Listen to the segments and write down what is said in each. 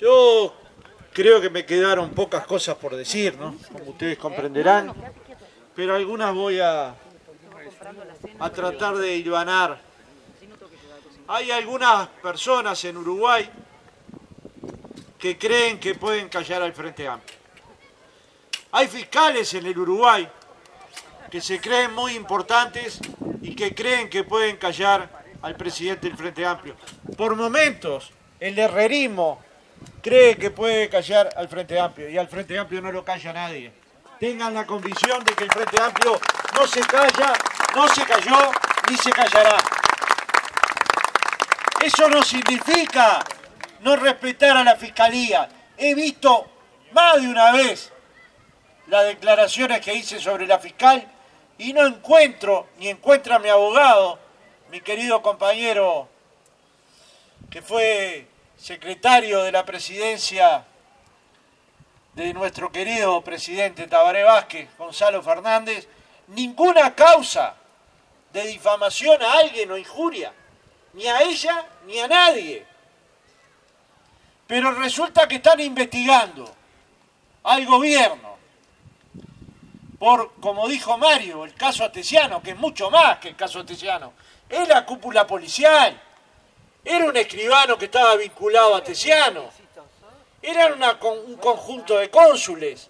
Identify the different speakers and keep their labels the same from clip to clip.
Speaker 1: Yo creo que me quedaron pocas cosas por decir, ¿no? Como ustedes comprenderán, pero algunas voy a, a tratar de hilvanar. Hay algunas personas en Uruguay que creen que pueden callar al Frente Amplio. Hay fiscales en el Uruguay que se creen muy importantes y que creen que pueden callar al presidente del Frente Amplio. Por momentos, el herrerismo cree que puede callar al Frente Amplio y al Frente Amplio no lo calla nadie. Tengan la convicción de que el Frente Amplio no se calla, no se cayó ni se callará. Eso no significa no respetar a la Fiscalía. He visto más de una vez las declaraciones que hice sobre la fiscal y no encuentro, ni encuentra mi abogado, mi querido compañero que fue secretario de la presidencia de nuestro querido presidente Tabaré Vázquez, Gonzalo Fernández, ninguna causa de difamación a alguien o injuria, ni a ella ni a nadie. Pero resulta que están investigando al gobierno por, como dijo Mario, el caso Atesiano, que es mucho más que el caso Atesiano, es la cúpula policial era un escribano que estaba vinculado a Tesiano. Era un conjunto de cónsules.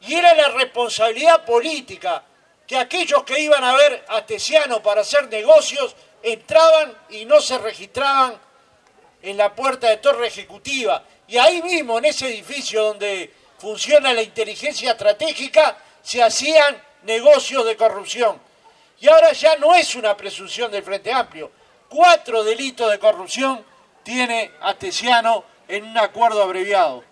Speaker 1: Y era la responsabilidad política que aquellos que iban a ver a Tesiano para hacer negocios entraban y no se registraban en la puerta de torre ejecutiva. Y ahí mismo, en ese edificio donde funciona la inteligencia estratégica, se hacían negocios de corrupción. Y ahora ya no es una presunción del Frente Amplio, cuatro delitos de corrupción tiene Atesiano en un acuerdo abreviado.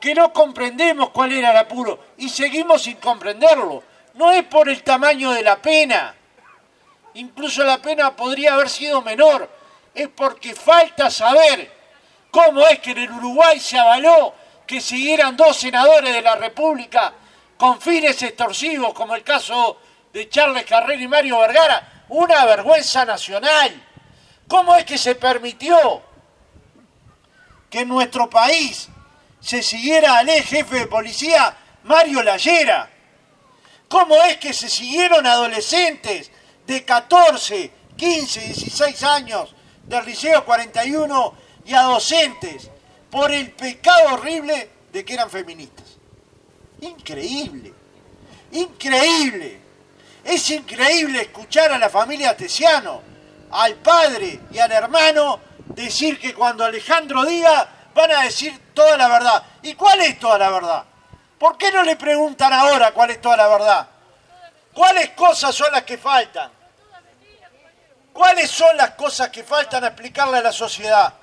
Speaker 1: Que no comprendemos cuál era el apuro y seguimos sin comprenderlo. No es por el tamaño de la pena, incluso la pena podría haber sido menor, es porque falta saber cómo es que en el Uruguay se avaló que siguieran dos senadores de la República con fines extorsivos, como el caso de Charles Carrera y Mario Vergara, una vergüenza nacional. ¿Cómo es que se permitió que en nuestro país se siguiera al ex jefe de policía Mario Lallera? ¿Cómo es que se siguieron adolescentes de 14, 15, 16 años del Liceo 41 y a por el pecado horrible de que eran feministas? Increíble, increíble. Es increíble escuchar a la familia Tesiano al padre y al hermano decir que cuando Alejandro diga van a decir toda la verdad. ¿Y cuál es toda la verdad? ¿Por qué no le preguntan ahora cuál es toda la verdad? ¿Cuáles cosas son las que faltan? ¿Cuáles son las cosas que faltan a explicarle a la sociedad?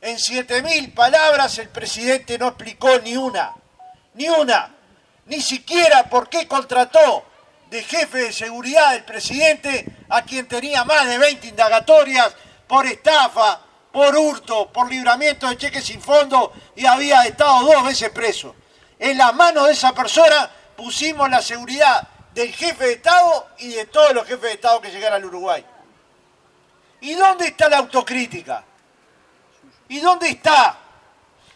Speaker 1: En siete mil palabras el presidente no explicó ni una, ni una, ni siquiera por qué contrató de jefe de seguridad del presidente, a quien tenía más de 20 indagatorias por estafa, por hurto, por libramiento de cheques sin fondo y había estado dos veces preso. En las manos de esa persona pusimos la seguridad del jefe de Estado y de todos los jefes de Estado que llegaran al Uruguay. ¿Y dónde está la autocrítica? ¿Y dónde está?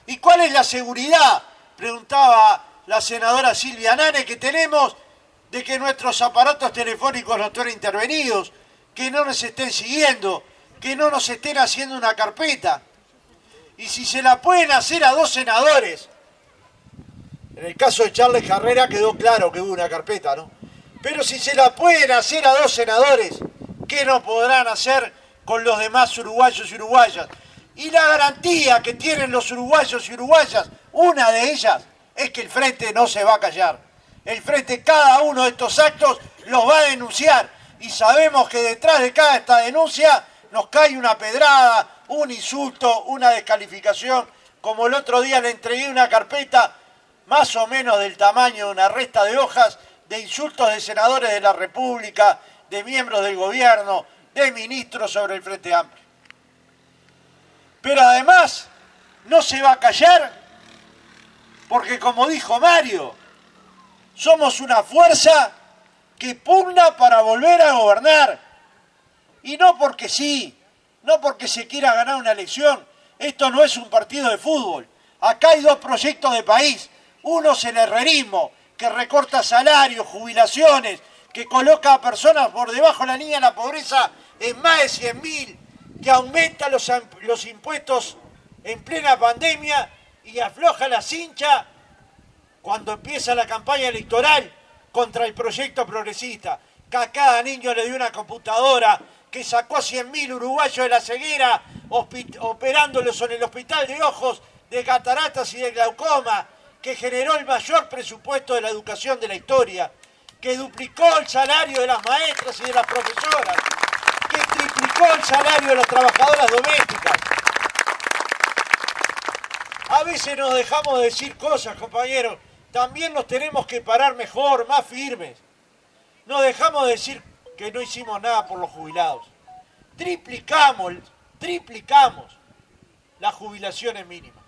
Speaker 1: ¿Y cuál es la seguridad? Preguntaba la senadora Silvia Nane que tenemos de que nuestros aparatos telefónicos no estén intervenidos, que no nos estén siguiendo, que no nos estén haciendo una carpeta. Y si se la pueden hacer a dos senadores, en el caso de Charles Carrera quedó claro que hubo una carpeta, ¿no? Pero si se la pueden hacer a dos senadores, ¿qué no podrán hacer con los demás uruguayos y uruguayas? Y la garantía que tienen los uruguayos y uruguayas, una de ellas, es que el frente no se va a callar el frente cada uno de estos actos los va a denunciar y sabemos que detrás de cada esta denuncia nos cae una pedrada, un insulto, una descalificación, como el otro día le entregué una carpeta más o menos del tamaño de una resta de hojas de insultos de senadores de la República, de miembros del gobierno, de ministros sobre el Frente Amplio. Pero además no se va a callar porque como dijo Mario, somos una fuerza que pugna para volver a gobernar. Y no porque sí, no porque se quiera ganar una elección, Esto no es un partido de fútbol. Acá hay dos proyectos de país. Uno es el herrerismo, que recorta salarios, jubilaciones, que coloca a personas por debajo de la línea de la pobreza en más de 100 mil, que aumenta los, los impuestos en plena pandemia y afloja la cincha cuando empieza la campaña electoral contra el proyecto progresista, que a cada niño le dio una computadora, que sacó a 100.000 uruguayos de la ceguera operándolos en el hospital de ojos de cataratas y de glaucoma, que generó el mayor presupuesto de la educación de la historia, que duplicó el salario de las maestras y de las profesoras, que triplicó el salario de las trabajadoras domésticas, a veces nos dejamos de decir cosas, compañeros. También nos tenemos que parar mejor, más firmes. Nos dejamos de decir que no hicimos nada por los jubilados. Triplicamos, triplicamos las jubilaciones mínimas.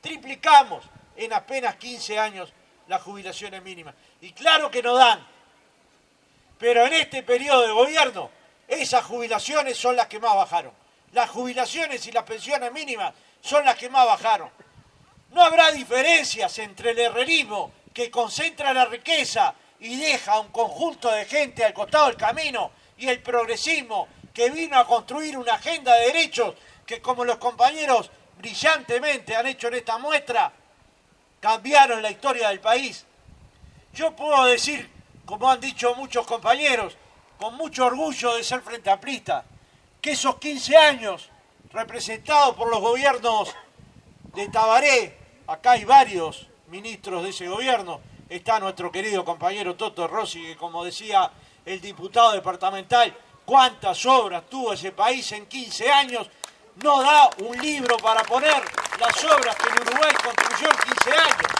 Speaker 1: Triplicamos en apenas 15 años las jubilaciones mínimas. Y claro que no dan. Pero en este periodo de gobierno, esas jubilaciones son las que más bajaron. Las jubilaciones y las pensiones mínimas son las que más bajaron. No habrá diferencias entre el herrerismo que concentra la riqueza y deja a un conjunto de gente al costado del camino y el progresismo que vino a construir una agenda de derechos que como los compañeros brillantemente han hecho en esta muestra, cambiaron la historia del país. Yo puedo decir, como han dicho muchos compañeros, con mucho orgullo de ser frente amplista, que esos 15 años representados por los gobiernos de Tabaré, acá hay varios ministros de ese gobierno, está nuestro querido compañero Toto Rossi, que como decía el diputado departamental, cuántas obras tuvo ese país en 15 años, no da un libro para poner las obras que el Uruguay construyó en 15 años.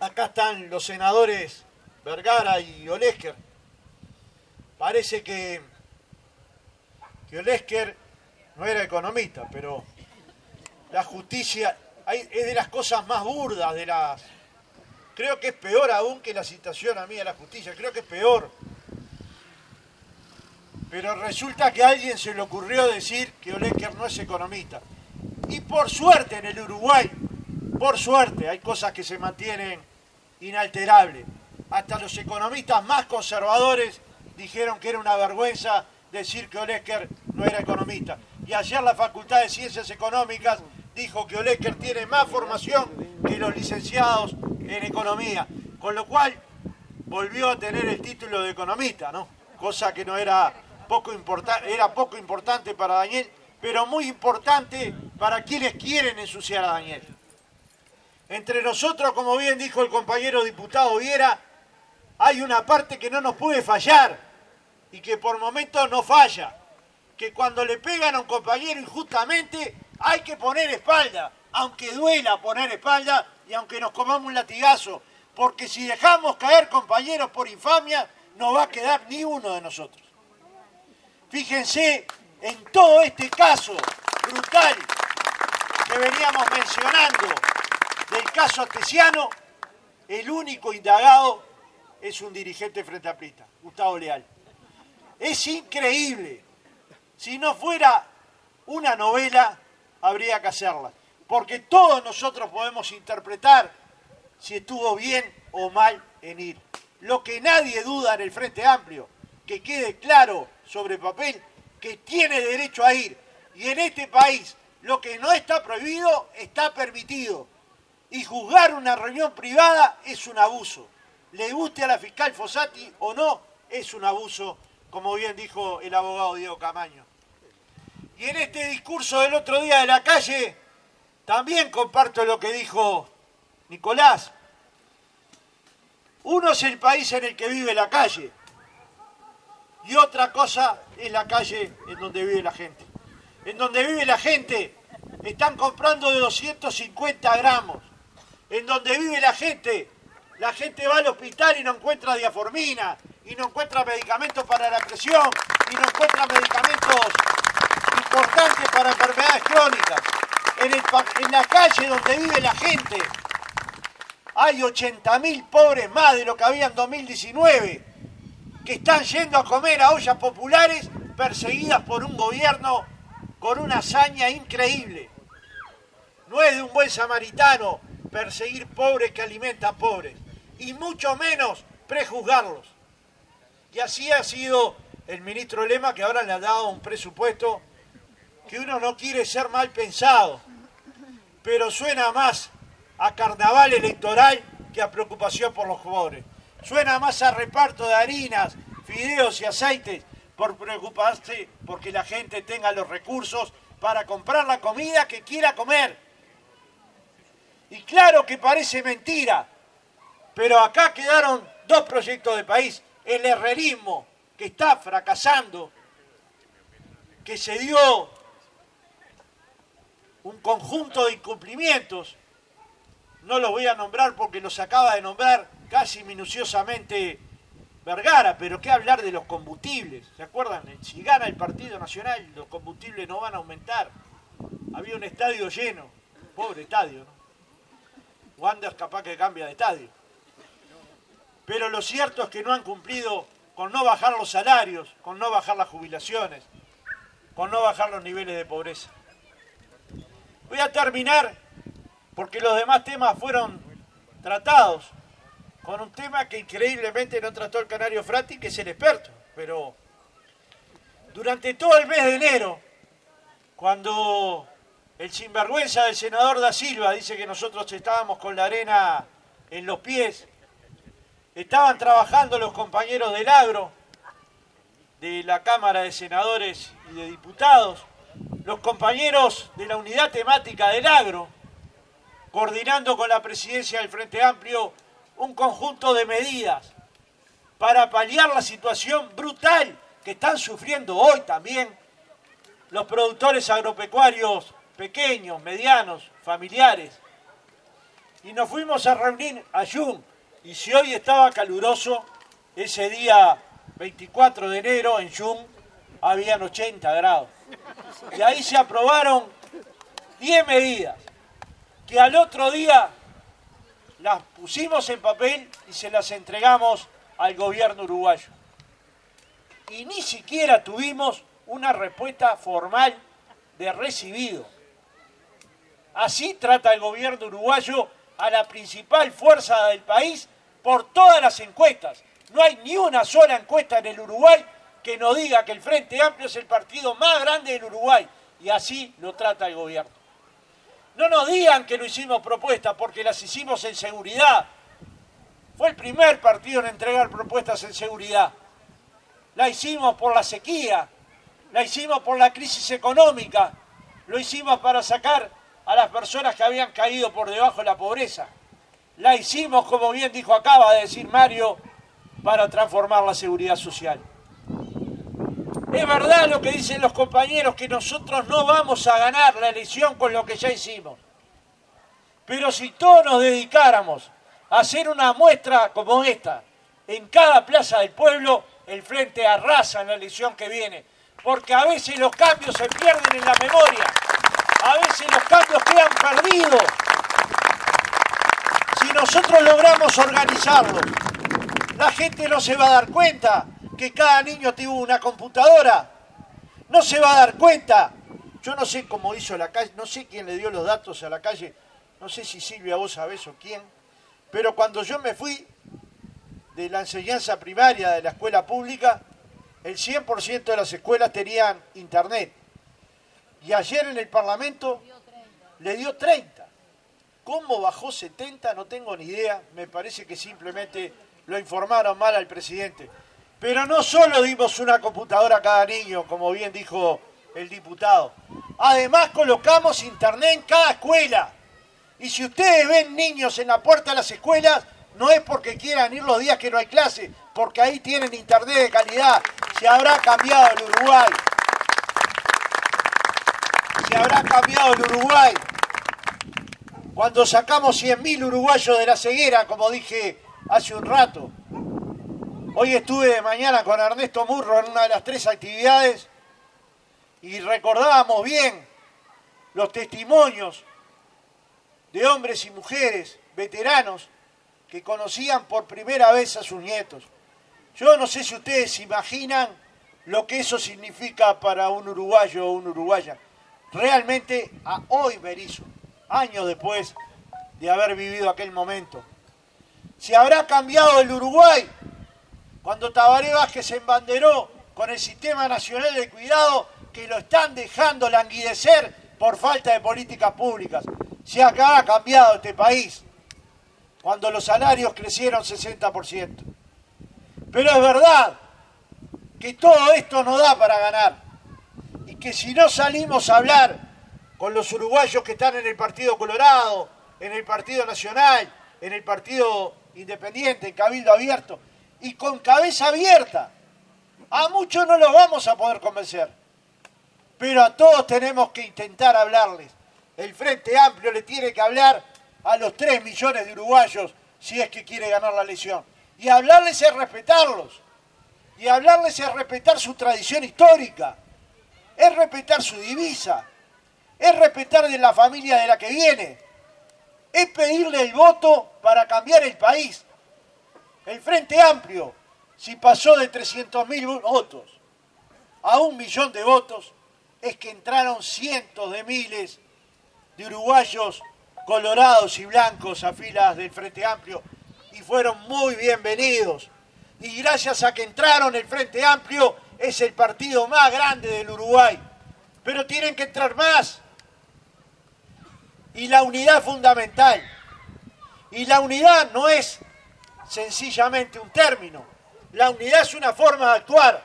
Speaker 1: Acá están los senadores Vergara y Olesker. Parece que, que Olesker no era economista, pero la justicia es de las cosas más burdas, de las... Creo que es peor aún que la citación a mí de la justicia, creo que es peor. Pero resulta que a alguien se le ocurrió decir que Olecker no es economista. Y por suerte en el Uruguay, por suerte, hay cosas que se mantienen inalterables. Hasta los economistas más conservadores dijeron que era una vergüenza decir que Olecker no era economista y ayer la Facultad de Ciencias Económicas dijo que Olecker tiene más formación que los licenciados en economía, con lo cual volvió a tener el título de economista, ¿no? Cosa que no era poco importante, era poco importante para Daniel, pero muy importante para quienes quieren ensuciar a Daniel. Entre nosotros, como bien dijo el compañero diputado Viera, hay una parte que no nos puede fallar y que por momentos no falla, que cuando le pegan a un compañero injustamente hay que poner espalda, aunque duela poner espalda y aunque nos comamos un latigazo, porque si dejamos caer compañeros por infamia, no va a quedar ni uno de nosotros. Fíjense en todo este caso brutal que veníamos mencionando del caso Atesiano, el único indagado es un dirigente frente a Plista, Gustavo Leal. Es increíble si no fuera una novela, habría que hacerla. Porque todos nosotros podemos interpretar si estuvo bien o mal en ir. Lo que nadie duda en el Frente Amplio, que quede claro sobre papel, que tiene derecho a ir. Y en este país, lo que no está prohibido está permitido. Y juzgar una reunión privada es un abuso. Le guste a la fiscal Fossati o no, es un abuso como bien dijo el abogado Diego Camaño. Y en este discurso del otro día de la calle, también comparto lo que dijo Nicolás. Uno es el país en el que vive la calle y otra cosa es la calle en donde vive la gente. En donde vive la gente están comprando de 250 gramos. En donde vive la gente, la gente va al hospital y no encuentra diaformina, y no encuentra medicamentos para la presión y no encuentra medicamentos para enfermedades crónicas. En, la calle donde vive la gente hay 80.000 pobres más de lo que había en 2019 que están yendo a comer a ollas populares perseguidas por un gobierno con una hazaña increíble. No es de un buen samaritano perseguir pobres que alimentan pobres, y mucho menos prejuzgarlos. Y así ha sido el ministro Lema, que ahora le ha dado un presupuesto que uno no quiere ser mal pensado, pero suena más a carnaval electoral que a preocupación por los pobres. Suena más a reparto de harinas, fideos y aceites por preocuparse porque la gente tenga los recursos para comprar la comida que quiera comer. Y claro que parece mentira, pero acá quedaron dos proyectos de país. El herrerismo, que está fracasando, que se dio un conjunto de incumplimientos, no los voy a nombrar porque los acaba de nombrar casi minuciosamente Vergara, pero qué hablar de los combustibles, ¿se acuerdan? Si gana el Partido Nacional, los combustibles no van a aumentar. Había un estadio lleno, pobre estadio, ¿no? Wander capaz que cambia de estadio. Pero lo cierto es que no han cumplido con no bajar los salarios, con no bajar las jubilaciones, con no bajar los niveles de pobreza. Voy a terminar, porque los demás temas fueron tratados, con un tema que increíblemente no trató el canario Frati, que es el experto. Pero durante todo el mes de enero, cuando el sinvergüenza del senador da Silva dice que nosotros estábamos con la arena en los pies, estaban trabajando los compañeros del agro, de la Cámara de Senadores y de Diputados, los compañeros de la unidad temática del agro, coordinando con la presidencia del Frente Amplio un conjunto de medidas para paliar la situación brutal que están sufriendo hoy también los productores agropecuarios pequeños, medianos, familiares. Y nos fuimos a reunir a Jun. Y si hoy estaba caluroso, ese día 24 de enero en Jun habían 80 grados. Y ahí se aprobaron 10 medidas que al otro día las pusimos en papel y se las entregamos al gobierno uruguayo. Y ni siquiera tuvimos una respuesta formal de recibido. Así trata el gobierno uruguayo a la principal fuerza del país por todas las encuestas. No hay ni una sola encuesta en el Uruguay que no diga que el Frente Amplio es el partido más grande del Uruguay. Y así lo trata el gobierno. No nos digan que no hicimos propuestas porque las hicimos en seguridad. Fue el primer partido en entregar propuestas en seguridad. La hicimos por la sequía, la hicimos por la crisis económica, lo hicimos para sacar a las personas que habían caído por debajo de la pobreza. La hicimos, como bien dijo, acaba de decir Mario, para transformar la seguridad social. Es verdad lo que dicen los compañeros, que nosotros no vamos a ganar la elección con lo que ya hicimos. Pero si todos nos dedicáramos a hacer una muestra como esta, en cada plaza del pueblo, el Frente arrasa en la elección que viene. Porque a veces los cambios se pierden en la memoria. A veces los cambios quedan perdidos. Si nosotros logramos organizarlos, la gente no se va a dar cuenta que cada niño tuvo una computadora. No se va a dar cuenta. Yo no sé cómo hizo la calle, no sé quién le dio los datos a la calle, no sé si Silvia vos sabés o quién, pero cuando yo me fui de la enseñanza primaria de la escuela pública, el 100% de las escuelas tenían internet. Y ayer en el Parlamento le dio 30. ¿Cómo bajó 70? No tengo ni idea. Me parece que simplemente lo informaron mal al presidente. Pero no solo dimos una computadora a cada niño, como bien dijo el diputado. Además colocamos internet en cada escuela. Y si ustedes ven niños en la puerta de las escuelas, no es porque quieran ir los días que no hay clase, porque ahí tienen internet de calidad. Se habrá cambiado el Uruguay. Se habrá cambiado el Uruguay. Cuando sacamos 100.000 uruguayos de la ceguera, como dije hace un rato, Hoy estuve de mañana con Ernesto Murro en una de las tres actividades y recordábamos bien los testimonios de hombres y mujeres veteranos que conocían por primera vez a sus nietos. Yo no sé si ustedes imaginan lo que eso significa para un uruguayo o una uruguaya. Realmente, a hoy me años después de haber vivido aquel momento. Se habrá cambiado el Uruguay cuando Tabaré Vázquez se embanderó con el Sistema Nacional de Cuidado que lo están dejando languidecer por falta de políticas públicas. Se habrá cambiado este país cuando los salarios crecieron 60%. Pero es verdad que todo esto no da para ganar y que si no salimos a hablar con los uruguayos que están en el Partido Colorado, en el Partido Nacional, en el Partido Independiente, en Cabildo Abierto, y con cabeza abierta, a muchos no los vamos a poder convencer, pero a todos tenemos que intentar hablarles. El Frente Amplio le tiene que hablar a los 3 millones de uruguayos si es que quiere ganar la elección. Y hablarles es respetarlos. Y hablarles es respetar su tradición histórica. Es respetar su divisa. Es respetar de la familia de la que viene. Es pedirle el voto para cambiar el país. El Frente Amplio, si pasó de 300.000 votos a un millón de votos, es que entraron cientos de miles de uruguayos colorados y blancos a filas del Frente Amplio y fueron muy bienvenidos. Y gracias a que entraron el Frente Amplio es el partido más grande del Uruguay. Pero tienen que entrar más. Y la unidad fundamental. Y la unidad no es sencillamente un término. La unidad es una forma de actuar.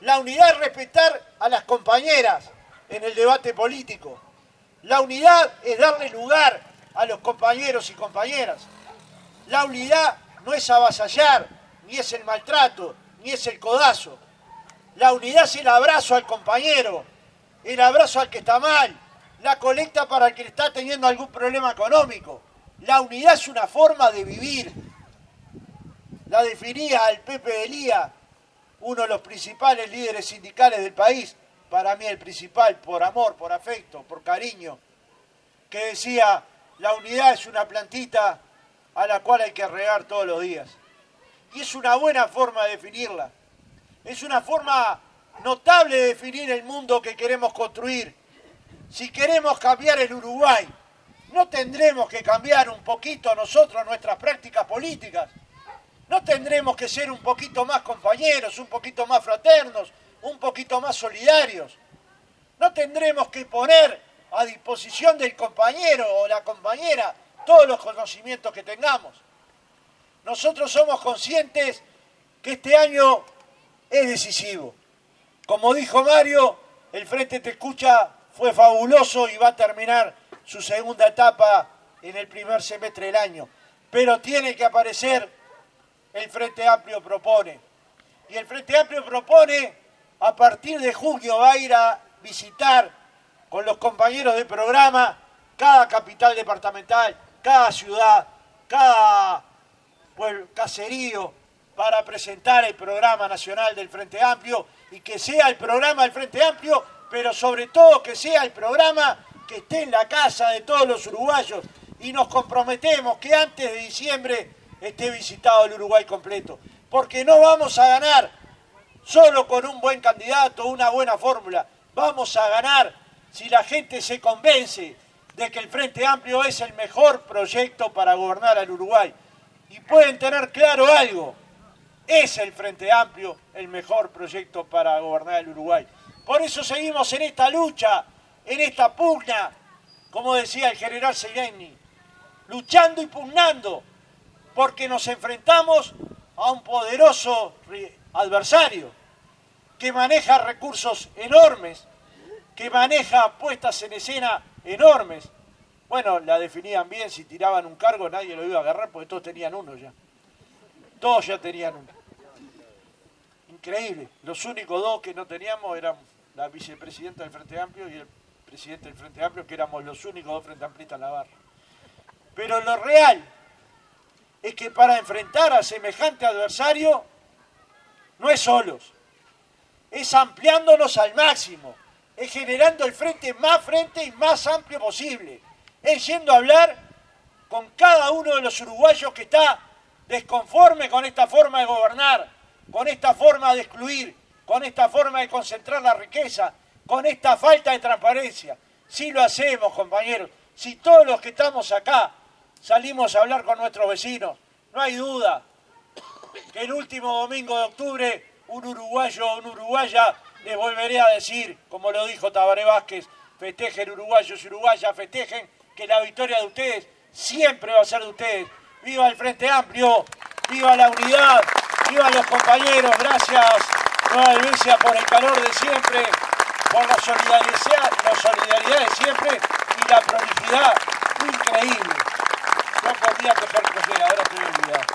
Speaker 1: La unidad es respetar a las compañeras en el debate político. La unidad es darle lugar a los compañeros y compañeras. La unidad no es avasallar, ni es el maltrato, ni es el codazo. La unidad es el abrazo al compañero, el abrazo al que está mal, la colecta para el que está teniendo algún problema económico. La unidad es una forma de vivir. La definía el Pepe Elía, uno de los principales líderes sindicales del país, para mí el principal, por amor, por afecto, por cariño, que decía, la unidad es una plantita a la cual hay que regar todos los días. Y es una buena forma de definirla. Es una forma notable de definir el mundo que queremos construir. Si queremos cambiar el Uruguay, no tendremos que cambiar un poquito nosotros nuestras prácticas políticas. No tendremos que ser un poquito más compañeros, un poquito más fraternos, un poquito más solidarios. No tendremos que poner a disposición del compañero o la compañera todos los conocimientos que tengamos. Nosotros somos conscientes que este año es decisivo. Como dijo Mario, el Frente Te Escucha fue fabuloso y va a terminar su segunda etapa en el primer semestre del año. Pero tiene que aparecer el Frente Amplio propone. Y el Frente Amplio propone a partir de junio va a ir a visitar con los compañeros de programa cada capital departamental, cada ciudad, cada caserío para presentar el programa nacional del Frente Amplio y que sea el programa del Frente Amplio, pero sobre todo que sea el programa que esté en la casa de todos los uruguayos y nos comprometemos que antes de diciembre esté visitado el Uruguay completo, porque no vamos a ganar solo con un buen candidato, una buena fórmula. Vamos a ganar si la gente se convence de que el Frente Amplio es el mejor proyecto para gobernar al Uruguay. Y pueden tener claro algo, es el Frente Amplio el mejor proyecto para gobernar el Uruguay. Por eso seguimos en esta lucha, en esta pugna, como decía el general Serenni, luchando y pugnando, porque nos enfrentamos a un poderoso adversario que maneja recursos enormes, que maneja puestas en escena enormes. Bueno, la definían bien, si tiraban un cargo nadie lo iba a agarrar porque todos tenían uno ya. Todos ya tenían uno. Increíble. Los únicos dos que no teníamos eran la vicepresidenta del Frente Amplio y el presidente del Frente Amplio, que éramos los únicos dos Frente Amplistas en la barra. Pero lo real es que para enfrentar a semejante adversario no es solos, es ampliándonos al máximo, es generando el frente más frente y más amplio posible, es yendo a hablar con cada uno de los uruguayos que está desconforme con esta forma de gobernar, con esta forma de excluir, con esta forma de concentrar la riqueza, con esta falta de transparencia. Si lo hacemos, compañeros, si todos los que estamos acá salimos a hablar con nuestros vecinos, no hay duda que el último domingo de octubre un uruguayo o una uruguaya les volveré a decir, como lo dijo Tabaré Vázquez, festejen uruguayos y uruguayas, festejen que la victoria de ustedes siempre va a ser de ustedes. Viva el Frente Amplio, viva la unidad, viva los compañeros, gracias Nueva Helvecia por el calor de siempre, por la solidaridad, la solidaridad de siempre y la prolicidad increíble. No podía quejar que ahora estoy olvidado.